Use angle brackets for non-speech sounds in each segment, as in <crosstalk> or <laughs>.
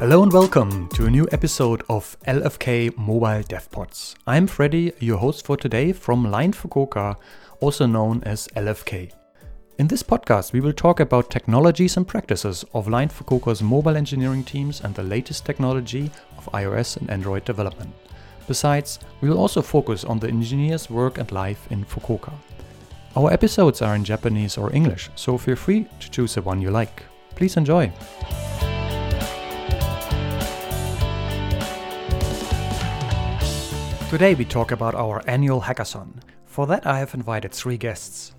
Hello and welcome to a new episode of LFK Mobile DevPods. I'm Freddy, your host for today from Line Fukuoka, also known as LFK. In this podcast, we will talk about technologies and practices of Line Fukuoka's mobile engineering teams and the latest technology of iOS and Android development. Besides, we will also focus on the engineers' work and life in Fukuoka. Our episodes are in Japanese or English, so feel free to choose the one you like. Please enjoy! Today we talk about our annual hackathon. For that, I have invited three guests.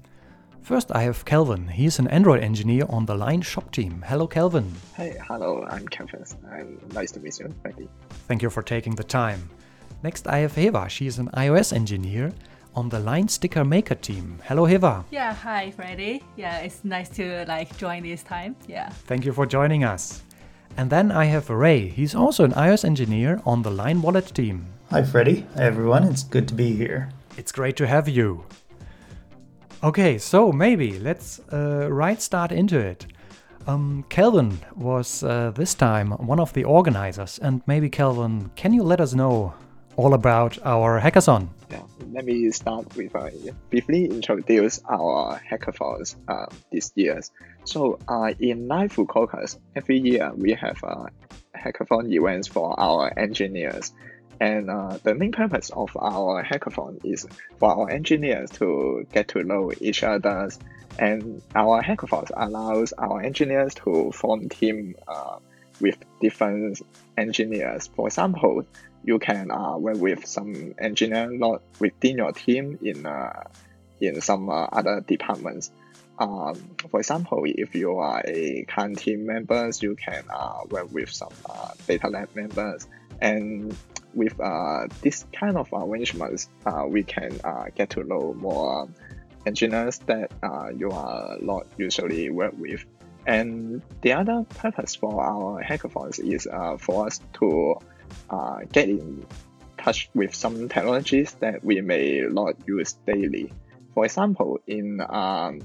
First, I have Kelvin. He is an Android engineer on the Line Shop team. Hello, Kelvin. Hey, hello, I'm Kelvin. And nice to meet you, Freddy. Thank you for taking the time. Next, I have Heva. She is an iOS engineer on the Line Sticker Maker team. Hello, Heva. Yeah, hi, Freddy. Yeah, it's nice to like join this time. Yeah. Thank you for joining us. And then I have Ray. He's also an iOS engineer on the Line Wallet team. Hi, Freddy. Hi, everyone. It's good to be here. It's great to have you. Okay, so maybe let's uh, right start into it. Um, Kelvin was uh, this time one of the organizers, and maybe Kelvin, can you let us know all about our hackathon? Yeah, let me start with uh, briefly introduce our hackathons uh, this year. So uh, in Line Fukuoka, every year we have uh, hackathon events for our engineers. And uh, the main purpose of our hackathon is for our engineers to get to know each other. And our hackathons allows our engineers to form team uh, with different engineers. For example, you can uh, work with some engineer not within your team in uh, in some uh, other departments. Um, for example, if you are a CAN team members, you can uh, work with some uh, data lab members and with uh, this kind of arrangements, uh, we can uh, get to know more engineers that uh, you are not usually work with. And the other purpose for our hackathons is uh, for us to uh, get in touch with some technologies that we may not use daily. For example, in um,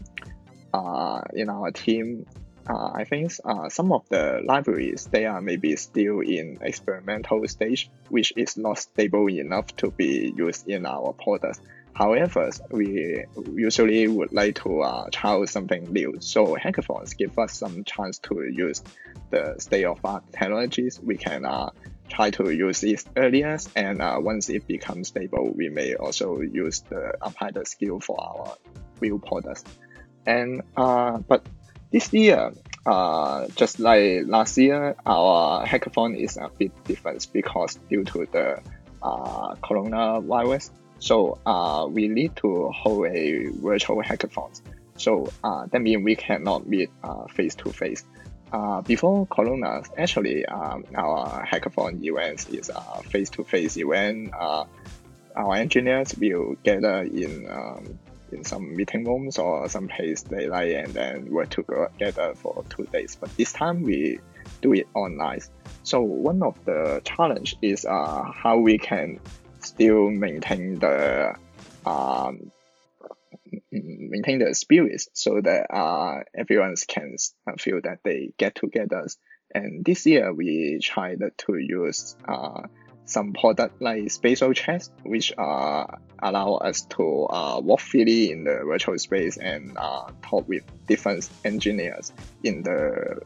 uh, in our team, uh, I think uh, some of the libraries they are maybe still in experimental stage, which is not stable enough to be used in our products. However, we usually would like to uh, try something new. So hackathons give us some chance to use the state of art technologies. We can uh, try to use it earlier, and uh, once it becomes stable, we may also use the apply the skill for our real products. And uh, but this year, uh, just like last year, our hackathon is a bit different because due to the uh, coronavirus. So uh, we need to hold a virtual hackathon. So uh, that means we cannot meet uh, face to face. Uh, before Corona, actually, um, our hackathon event is a face to face event. Uh, our engineers will gather in um, in some meeting rooms or some place they like and then work together for two days. But this time we do it online. So one of the challenge is uh, how we can still maintain the um, maintain the spirit so that uh, everyone can feel that they get together. And this year we tried to use uh, some product like spatial chats, which uh, allow us to uh, walk freely in the virtual space and uh, talk with different engineers in the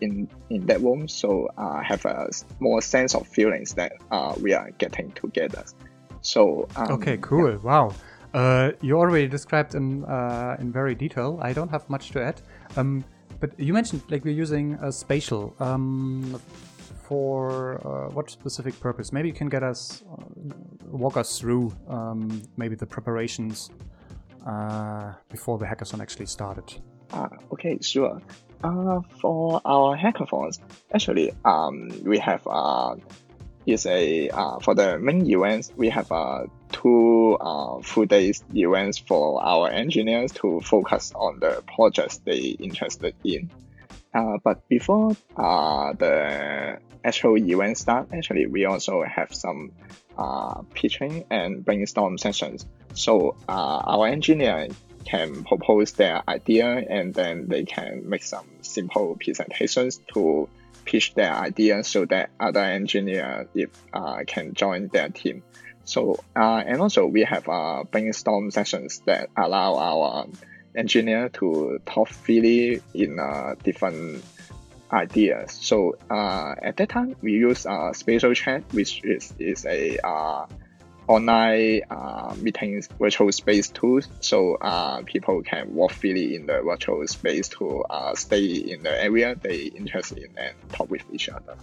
in in that room. So uh, have a more sense of feelings that uh, we are getting together. So um, okay, cool. Yeah. Wow. Uh, you already described in uh, in very detail. I don't have much to add. Um, but you mentioned like we're using a spatial. Um, for uh, what specific purpose? Maybe you can get us, uh, walk us through um, maybe the preparations uh, before the hackathon actually started. Uh, okay, sure. Uh, for our hackathons, actually, um, we have uh, is a uh, for the main events we have uh, two uh, full days events for our engineers to focus on the projects they interested in. Uh, but before uh, the actual event start, actually, we also have some uh, pitching and brainstorm sessions. So uh, our engineer can propose their idea and then they can make some simple presentations to pitch their ideas so that other engineer if uh, can join their team. So uh, and also we have brainstorm sessions that allow our engineer to talk freely in uh, different ideas. So uh, at that time we use uh, spatial chat, which is is a uh, online uh, meetings virtual space tool. so uh, people can walk freely in the virtual space to uh, stay in the area they interested in and talk with each other.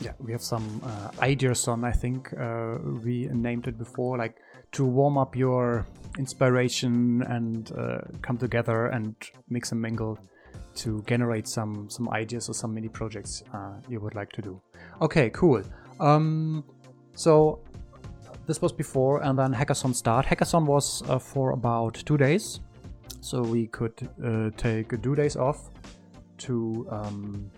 Yeah, we have some uh, ideas on, I think uh, we named it before, like to warm up your inspiration and uh, come together and mix and mingle to generate some some ideas or some mini projects you would like to do. Okay, cool. Um, so this was before, and then Hackathon start. Hackathon was uh, for about two days, so we could uh, take two days off to, um,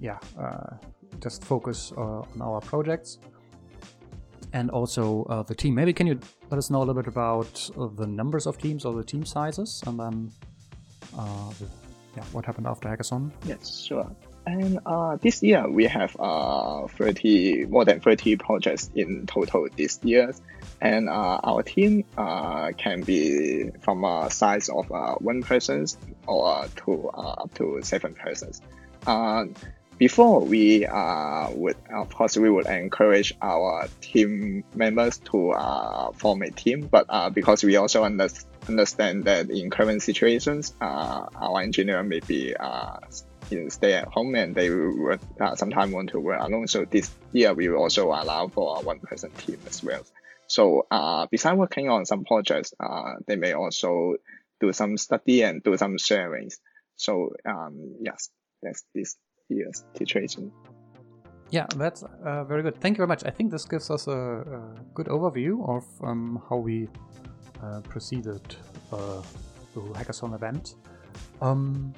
yeah, uh, just focus uh, on our projects and also uh, the team. Maybe can you let us know a little bit about uh, the numbers of teams or the team sizes, and then the, yeah, what happened after Hackathon? Yes, sure. And uh, this year we have uh, 30 more than 30 projects in total this year. And uh, our team uh, can be from a size of uh, one person or to uh, up to seven persons. Before we uh, would, of course, we would encourage our team members to uh, form a team, but uh, because we also under understand that in current situations, our engineer may be you stay at home and they would uh, sometimes want to work alone. So this year we will also allow for a one person team as well. So uh, besides working on some projects, uh, they may also do some study and do some sharings. So um, yes, that's this year's situation. Yeah, that's uh, very good. Thank you very much. I think this gives us a, a good overview of um, how we uh, proceeded uh, the hackathon event. Um,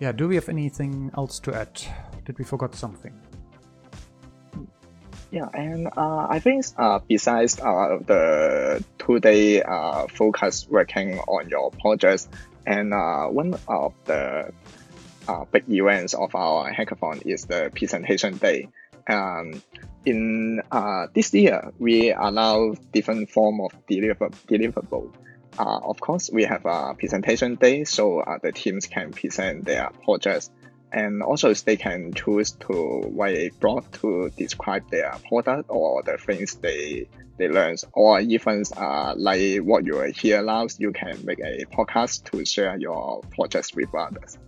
yeah, do we have anything else to add? Did we forget something? Yeah, and uh, I think uh, besides uh, the two-day uh, focus working on your projects, and uh, one of the uh, big events of our hackathon is the presentation day. Um, in uh, this year, we allow different form of deliver deliverable. Uh, of course, we have a presentation day, so uh, the teams can present their projects, and also they can choose to write a blog to describe their product or the things they they learn, or even uh, like what you here now, you can make a podcast to share your projects with others.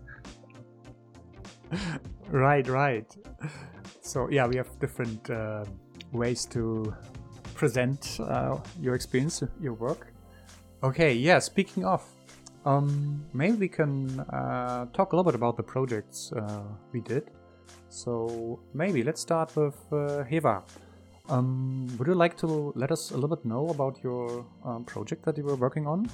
Right, right. So yeah, we have different uh, ways to present uh, your experience, your work. Okay, yeah, speaking of, um, maybe we can uh, talk a little bit about the projects uh, we did. So maybe let's start with uh, Heva. Um, would you like to let us a little bit know about your um, project that you were working on?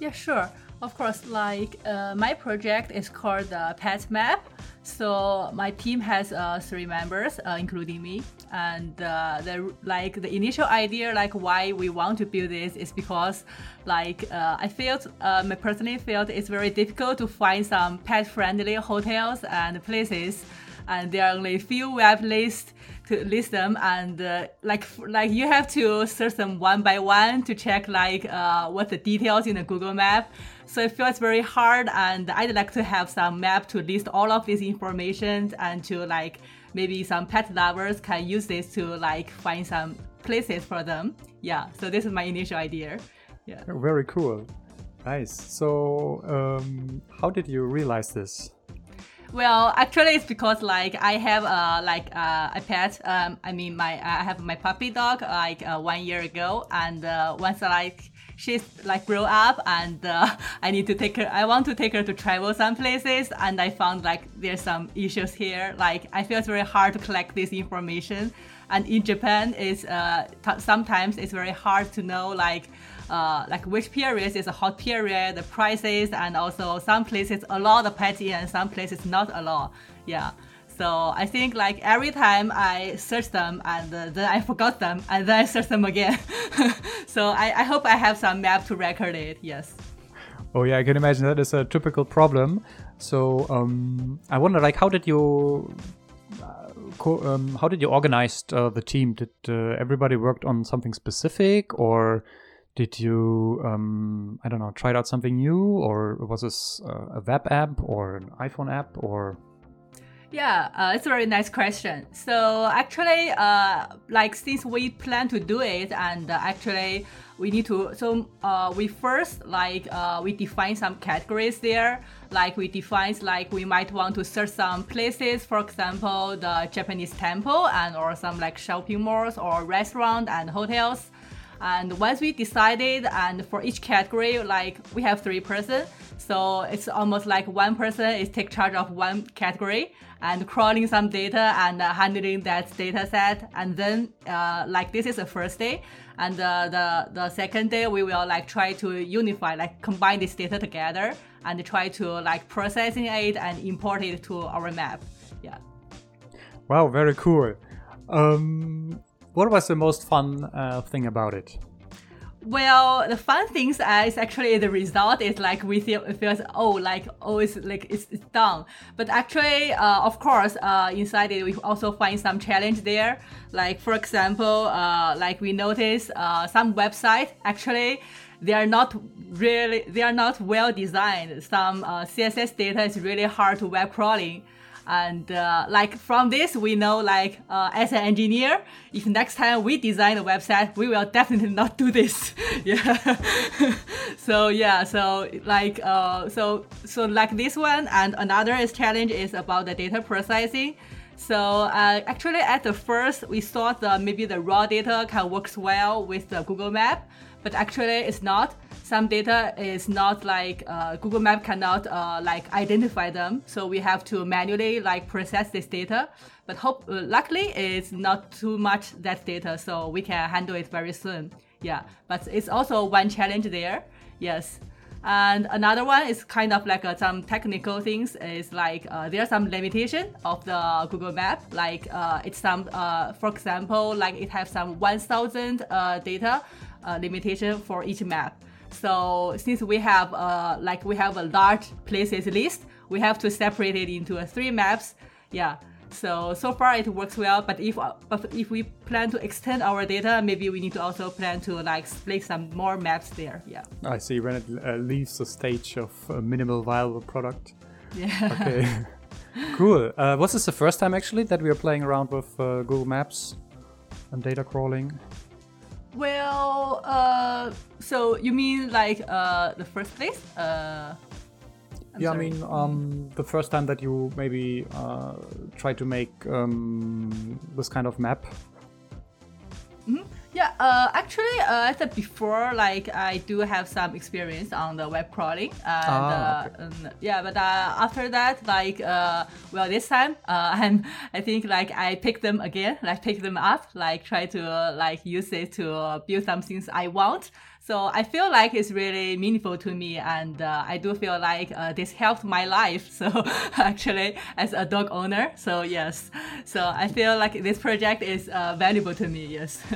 Yeah, sure. Of course, like uh, my project is called the Pet Map. So my team has uh, three members, uh, including me. And uh, the like the initial idea, like why we want to build this, is because like uh, I felt, I personally felt it's very difficult to find some pet-friendly hotels and places, and there are only a few web lists to list them and uh, like like you have to search them one by one to check like uh, what the details in the Google map. So it feels very hard and I'd like to have some map to list all of this information and to like maybe some pet lovers can use this to like find some places for them. Yeah, so this is my initial idea. Yeah. Very cool. Nice. So um, how did you realize this? Well, actually, it's because like I have uh, like uh, a pet. Um, I mean, my I have my puppy dog like uh, one year ago, and uh, once like she's like grow up, and uh, <laughs> I need to take her. I want to take her to travel some places, and I found like there's some issues here. Like I feel it's very hard to collect this information, and in Japan, is uh, sometimes it's very hard to know like uh, like which periods is a hot period, the prices, and also some places allow the petty and some places not allow. Yeah. So I think like every time I search them and uh, then I <laughs> forgot them and then I search them again. <laughs> so I, I hope I have some map to record it. Yes. Oh yeah, I can imagine that is a typical problem. So um, I wonder, like, how did you, uh, um, how did you organize uh, the team? Did uh, everybody worked on something specific, or did you, um, I don't know, tried out something new, or was this uh, a web app or an iPhone app, or yeah, uh, it's a very nice question. So actually, uh, like since we plan to do it, and uh, actually we need to. So uh, we first like uh, we define some categories there. Like we define like we might want to search some places, for example, the Japanese temple and or some like shopping malls or restaurant and hotels. And once we decided, and for each category, like we have three person, so it's almost like one person is take charge of one category and crawling some data and uh, handling that data set. And then, uh, like this is the first day, and uh, the the second day we will like try to unify, like combine this data together and try to like processing it and import it to our map. Yeah. Wow, very cool. Um, what was the most fun uh, thing about it? Well, the fun things is actually the result is like we feel it feels oh like oh it's like it's, it's done. But actually, uh, of course, uh, inside it we also find some challenge there. Like for example, uh, like we notice uh, some website actually they are not really they are not well designed. Some uh, CSS data is really hard to web crawling and uh, like from this we know like uh, as an engineer if next time we design a website we will definitely <laughs> not do this. <laughs> Yeah. <laughs> So yeah so like uh, so so like this one and another is challenge is about the data processing. So uh, actually at the first we thought that maybe the raw data can works well with the google map but actually it's not some data is not like uh, Google Map cannot uh, like identify them, so we have to manually like process this data. But hope luckily it's not too much that data, so we can handle it very soon. Yeah, but it's also one challenge there. Yes. And another one is kind of like uh, some technical things. Is like uh, there are some limitation of the Google Map. Like uh, it's some, uh, for example, like it has some 1,000 uh, data uh, limitation for each map. So since we have uh, like we have a large places list, we have to separate it into uh, three maps. Yeah. So so far it works well, but if uh, but if we plan to extend our data, maybe we need to also plan to like split some more maps there. Yeah. I see when it uh, leaves the stage of a minimal viable product. Yeah. Okay. <laughs> cool. Uh, was this the first time actually that we are playing around with uh, Google Maps and data crawling? Well, uh, so you mean like uh, the first place? Uh, I'm yeah, sorry. I mean, um, the first time that you maybe uh, try to make um, this kind of map. Yeah, uh, actually, uh, I said before, like I do have some experience on the web crawling, and, Ah, uh, and yeah, but uh, after that, like, uh, well, this time, <laughs> uh, I'm, I think like I pick them again, like pick them up, like try to uh, like use it to uh, build some things I want. So I feel like it's really meaningful to me, and uh, I do feel like uh, this helped my life. <laughs> So actually, as a dog owner, so yes, so I feel like this project is uh, valuable to me. Yes. <laughs>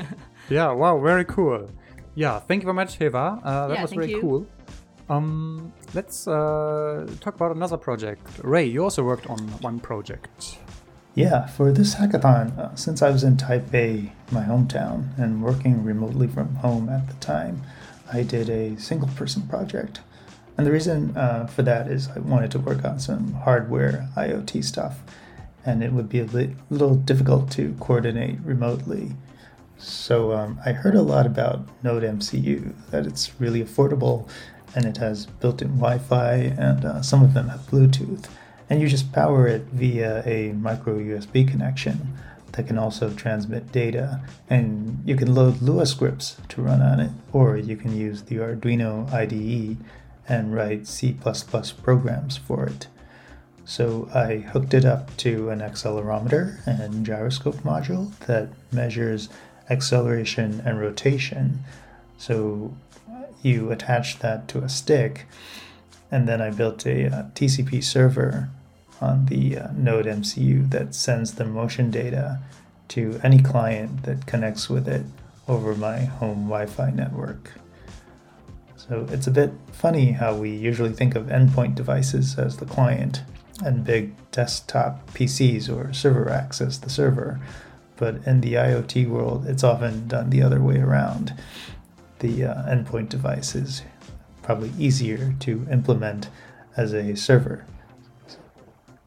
Yeah, wow, very cool. Yeah, thank you very much, Heva. Uh, that Yeah, was very you. cool. Um, let's uh, talk about another project. Ray, you also worked on one project. Yeah, for this hackathon, uh, since I was in Taipei, my hometown, and working remotely from home at the time, I did a single person project. And the reason uh, for that is I wanted to work on some hardware IoT stuff, and it would be a li- little difficult to coordinate remotely. So um, I heard a lot about Node MCU, that it's really affordable and it has built in Wi Fi, and uh, some of them have Bluetooth. And you just power it via a micro USB connection that can also transmit data. And you can load Lua scripts to run on it, or you can use the Arduino IDE and write C programs for it. So I hooked it up to an accelerometer and gyroscope module that measures acceleration and rotation. So you attach that to a stick, and then I built a, uh TCP server on the uh, Node MCU that sends the motion data to any client that connects with it over my home Wi Fi network. So it's a bit funny how we usually think of endpoint devices as the client and big desktop PCs or server racks as the server. But in the IoT world, it's often done the other way around. The uh, endpoint device is probably easier to implement as a server.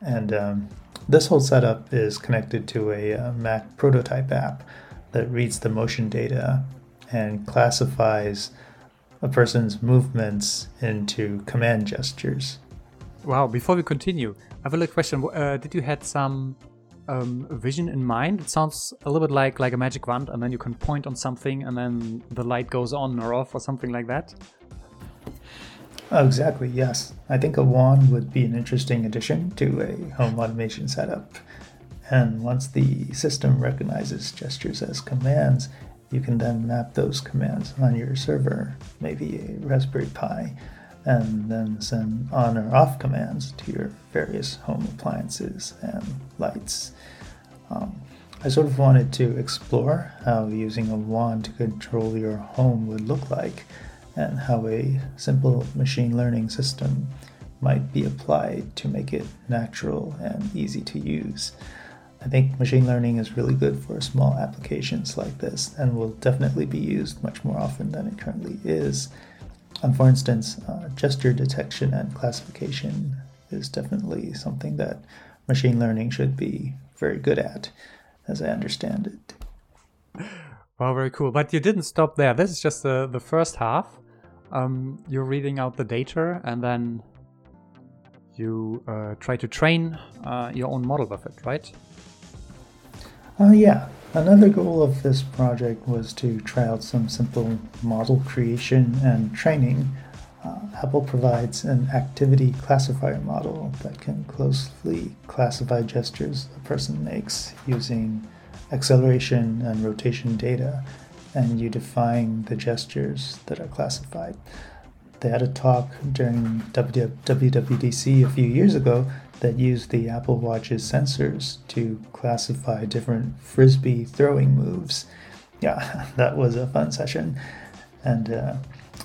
And um, this whole setup is connected to a uh, Mac prototype app that reads the motion data and classifies a person's movements into command gestures. Wow, before we continue, I have a little question. Uh, did you had some um, vision in mind? It sounds a little bit like like a magic wand, and then you can point on something, and then the light goes on or off, or something like that. Oh, exactly. Yes, I think a wand would be an interesting addition to a home automation setup. And once the system recognizes gestures as commands, you can then map those commands on your server, maybe a Raspberry Pi, and then send on or off commands to your various home appliances and lights. Um, I sort of wanted to explore how using a wand to control your home would look like and how a simple machine learning system might be applied to make it natural and easy to use. I think machine learning is really good for small applications like this and will definitely be used much more often than it currently is. For instance, uh, gesture detection and classification is definitely something that machine learning should be very good at, as I understand it. Well, very cool. But you didn't stop there. This is just the, the first half. Um, you're reading out the data and then you uh, try to train uh, your own model with it, right? Uh, yeah, another goal of this project was to try out some simple model creation and training. Uh, Apple provides an activity classifier model that can closely classify gestures a person makes using acceleration and rotation data, and you define the gestures that are classified. They had a talk during WWDC a few years ago that used the Apple Watch's sensors to classify different frisbee throwing moves. Yeah, <laughs> that was a fun session. And uh,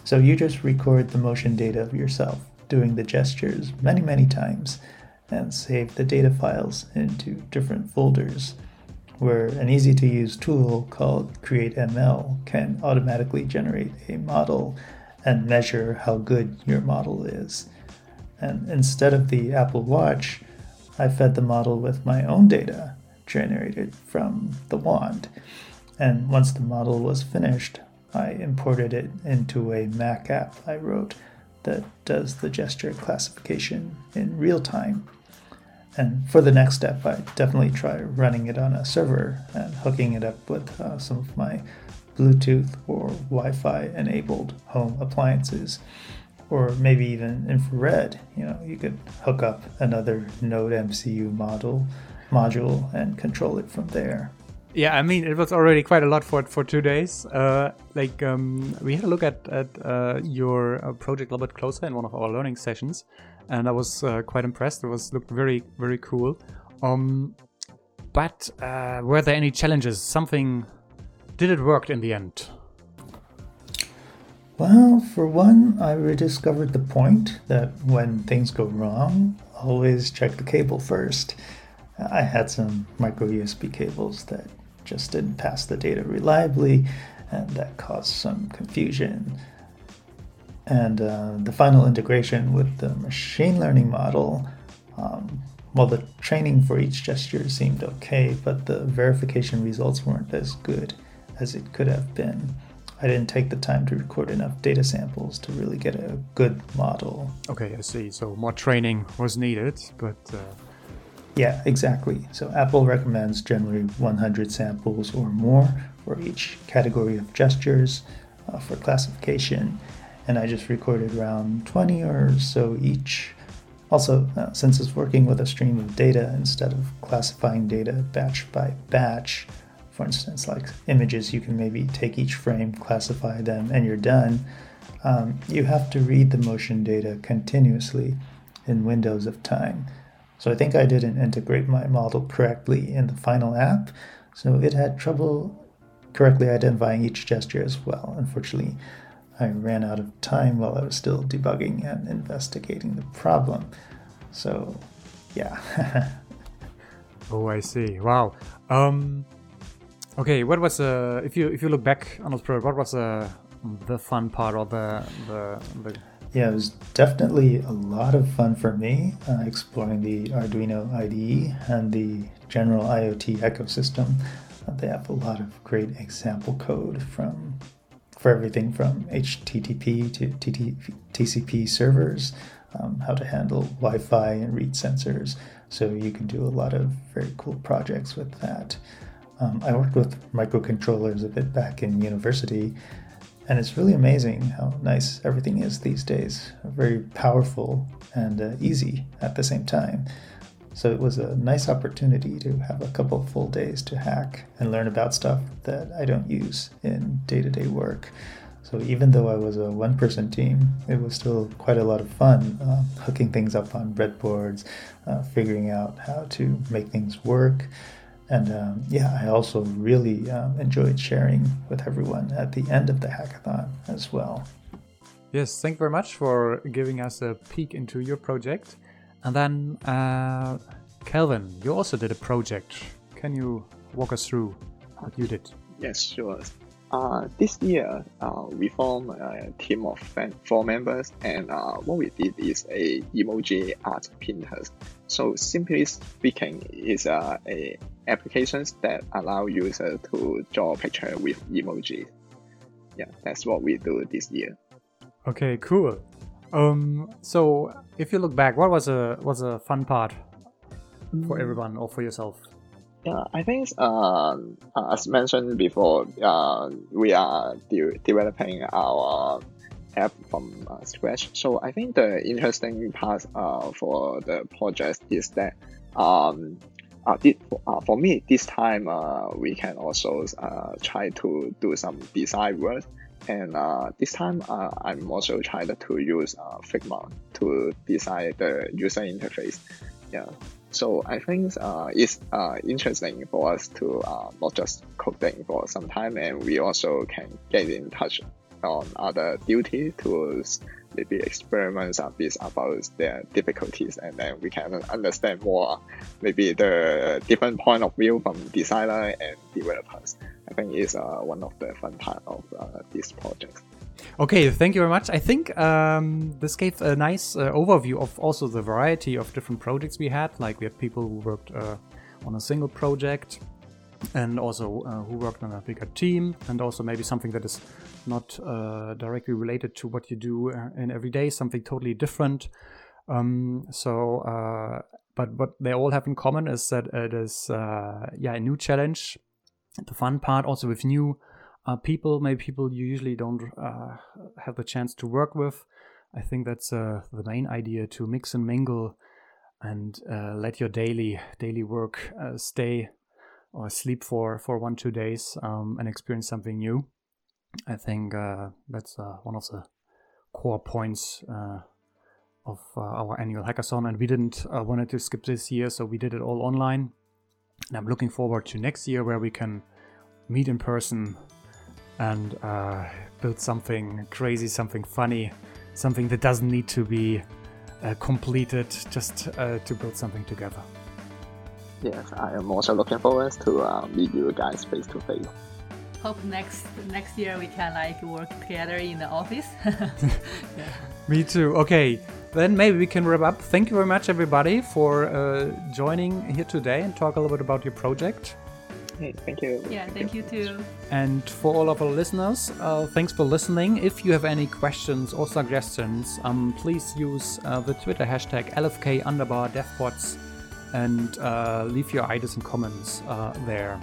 so you just record the motion data of yourself doing the gestures many, many times and save the data files into different folders where an easy to use tool called CreateML can automatically generate a model and measure how good your model is. And instead of the Apple Watch, I fed the model with my own data generated from the wand. And once the model was finished, I imported it into a Mac app I wrote that does the gesture classification in real time. And for the next step, I definitely try running it on a server and hooking it up with uh, some of my Bluetooth or Wi Fi enabled home appliances or maybe even infrared. You know, you could hook up another Node MCU model module and control it from there. Yeah, I mean, it was already quite a lot for for two days. Uh, like, um, we had a look at at uh, your uh, project a little bit closer in one of our learning sessions, and I was uh, quite impressed. It was looked very very cool. Um, but uh, were there any challenges? Something did it work in the end? Well, for one, I rediscovered the point that when things go wrong, always check the cable first. I had some micro USB cables that just didn't pass the data reliably, and that caused some confusion. And uh, the final integration with the machine learning model, um, well, the training for each gesture seemed okay, but the verification results weren't as good as it could have been. I didn't take the time to record enough data samples to really get a good model. Okay, I see. So more training was needed, but. Uh... Yeah, exactly. So Apple recommends generally 100 samples or more for each category of gestures uh, for classification, and I just recorded around 20 or so each. Also, uh, since it's working with a stream of data instead of classifying data batch by batch, for instance, like images, you can maybe take each frame, classify them, and you're done. Um, you have to read the motion data continuously in windows of time. So I think I didn't integrate my model correctly in the final app, so it had trouble correctly identifying each gesture as well, unfortunately. I ran out of time while I was still debugging and investigating the problem. So, yeah. <laughs> oh, I see. Wow. Um, okay, what was uh, if you if you look back on this project, what was uh, the fun part or the the, the yeah, it was definitely a lot of fun for me uh, exploring the Arduino IDE and the general IoT ecosystem. Uh, they have a lot of great example code from for everything from HTTP to TCP servers, um, how to handle Wi-Fi and read sensors. So you can do a lot of very cool projects with that. Um, I worked with microcontrollers a bit back in university, and it's really amazing how nice everything is these days. Very powerful and uh, easy at the same time. So it was a nice opportunity to have a couple full days to hack and learn about stuff that I don't use in day to day work. So even though I was a one person team, it was still quite a lot of fun uh, hooking things up on breadboards, uh, figuring out how to make things work. And um, yeah, I also really um, enjoyed sharing with everyone at the end of the hackathon as well. Yes, thank you very much for giving us a peek into your project. And then, uh, Kelvin, you also did a project. Can you walk us through what you did? Yes, sure. Uh, this year, uh, we formed a team of four members, and uh, what we did is a emoji art printers. So simply speaking, it's uh, a applications that allow users to draw a picture with emojis. Yeah, that's what we do this year. Okay, cool. Um, so if you look back, what was a was a fun part for mm. everyone or for yourself? Yeah, I think uh, as mentioned before, uh, we are de- developing our app from uh, scratch. So I think the interesting part uh, for the project is that um, uh, this, uh, for me this time uh, we can also uh, try to do some design work and uh, this time, uh, I'm also trying to use uh, Figma to design the user interface. Yeah. So I think uh, it's uh, interesting for us to uh, not just coding for some time, and we also can get in touch on other duty to maybe experiments a bit about their difficulties, and then we can understand more maybe the different point of view from designer and developers. I think is uh, one of the fun part of uh, this project. Okay, thank you very much. I think um, this gave a nice uh, overview of also the variety of different projects we had. Like we had people who worked uh, on a single project, and also uh, who worked on a bigger team, and also maybe something that is not uh, directly related to what you do in every day, something totally different. Um, so, but what they all have in common is that it is yeah a new challenge the fun part also with new uh, people, maybe people you usually don't uh, have the chance to work with. I think that's uh, the main idea to mix and mingle and uh, let your daily daily work uh, stay or sleep for for one two days um, and experience something new. I think uh, that's one of the core points of our annual hackathon, and we didn't wanted to skip this year, so we did it all online. And I'm looking forward to next year where we can meet in person and uh, build something crazy, something funny, something that doesn't need to be uh, completed, just uh, to build something together. Yes, I am also looking forward to uh, meet you guys face to face. Hope next next year we can like work together in the office. yeah. <laughs> <laughs> Me too. Okay, then maybe we can wrap up. Thank you very much, everybody, for uh, joining here today and talk a little bit about your project. Hey, thank you. Yeah, thank you too. And for all of our listeners, uh, thanks for listening. If you have any questions or suggestions, um, please use uh, the Twitter hashtag LFK underbar devpods and uh, leave your ideas and comments uh, there.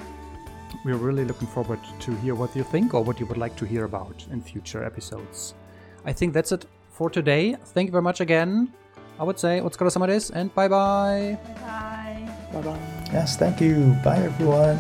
We're really looking forward to hear what you think or what you would like to hear about in future episodes. I think that's it for today. Thank you very much again. I would say, Otsukaresama desu, and bye bye. Bye bye. Bye bye. Yes, thank you. Bye, everyone.